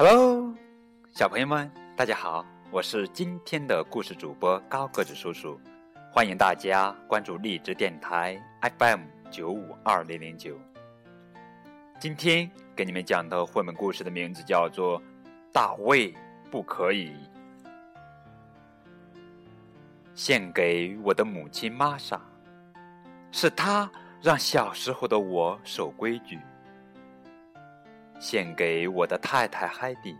Hello，小朋友们，大家好，我是今天的故事主播高个子叔叔，欢迎大家关注荔枝电台 FM 九五二零零九。今天给你们讲的绘本故事的名字叫做《大卫不可以》，献给我的母亲玛莎，是她让小时候的我守规矩。献给我的太太海蒂，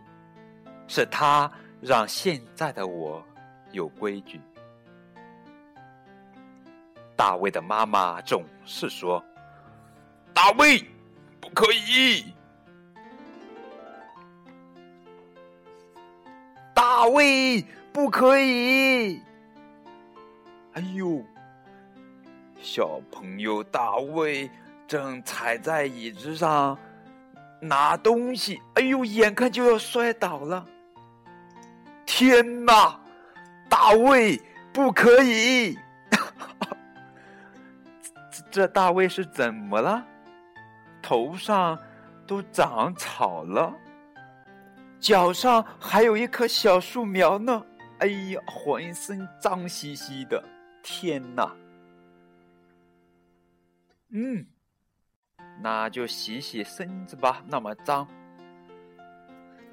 是她让现在的我有规矩。大卫的妈妈总是说：“大卫，不可以！大卫，不可以！”哎呦，小朋友大卫正踩在椅子上。拿东西，哎呦，眼看就要摔倒了！天哪，大卫，不可以！这 这大卫是怎么了？头上都长草了，脚上还有一棵小树苗呢！哎呀，浑身脏兮兮的！天哪！嗯。那就洗洗身子吧，那么脏。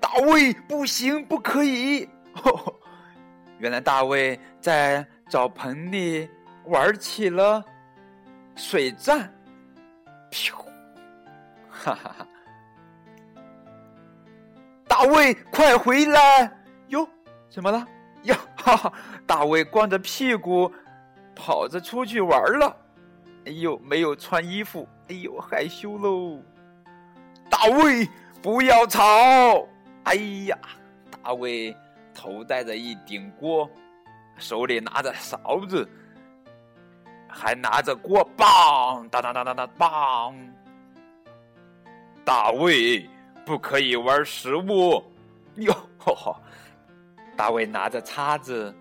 大卫，不行，不可以！原来大卫在澡盆里玩起了水战，噗！哈哈哈！大卫，快回来！哟，怎么了？呀，哈哈！大卫光着屁股跑着出去玩了。哎呦，没有穿衣服。哎呦，害羞喽！大卫，不要吵！哎呀，大卫头戴着一顶锅，手里拿着勺子，还拿着锅棒，当当当当当棒！大卫，不可以玩食物！哟，哈哈！大卫拿着叉子，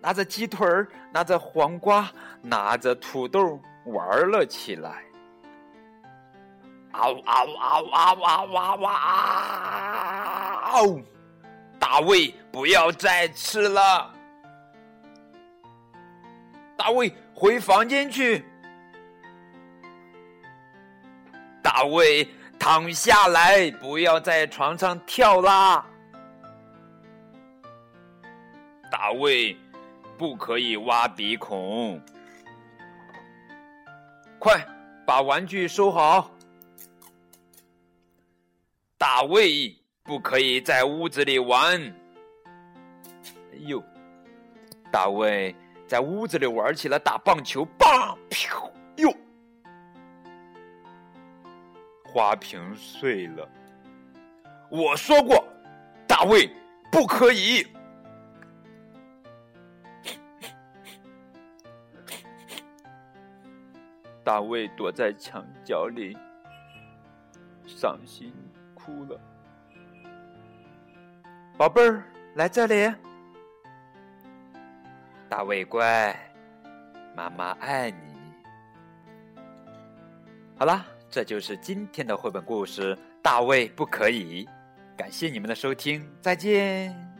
拿着鸡腿儿，拿着黄瓜，拿着土豆玩了起来。嗷嗷嗷嗷嗷嗷嗷！大卫，不要再吃了。大卫，回房间去。大卫，躺下来，不要在床上跳啦。大卫，不可以挖鼻孔。快把玩具收好。大卫不可以在屋子里玩。哎呦，大卫在屋子里玩起了打棒球，棒，哟，花瓶碎了。我说过，大卫不可以。大卫躲在墙角里，伤心。哭了，宝贝儿，来这里。大卫乖，妈妈爱你。好啦，这就是今天的绘本故事《大卫不可以》。感谢你们的收听，再见。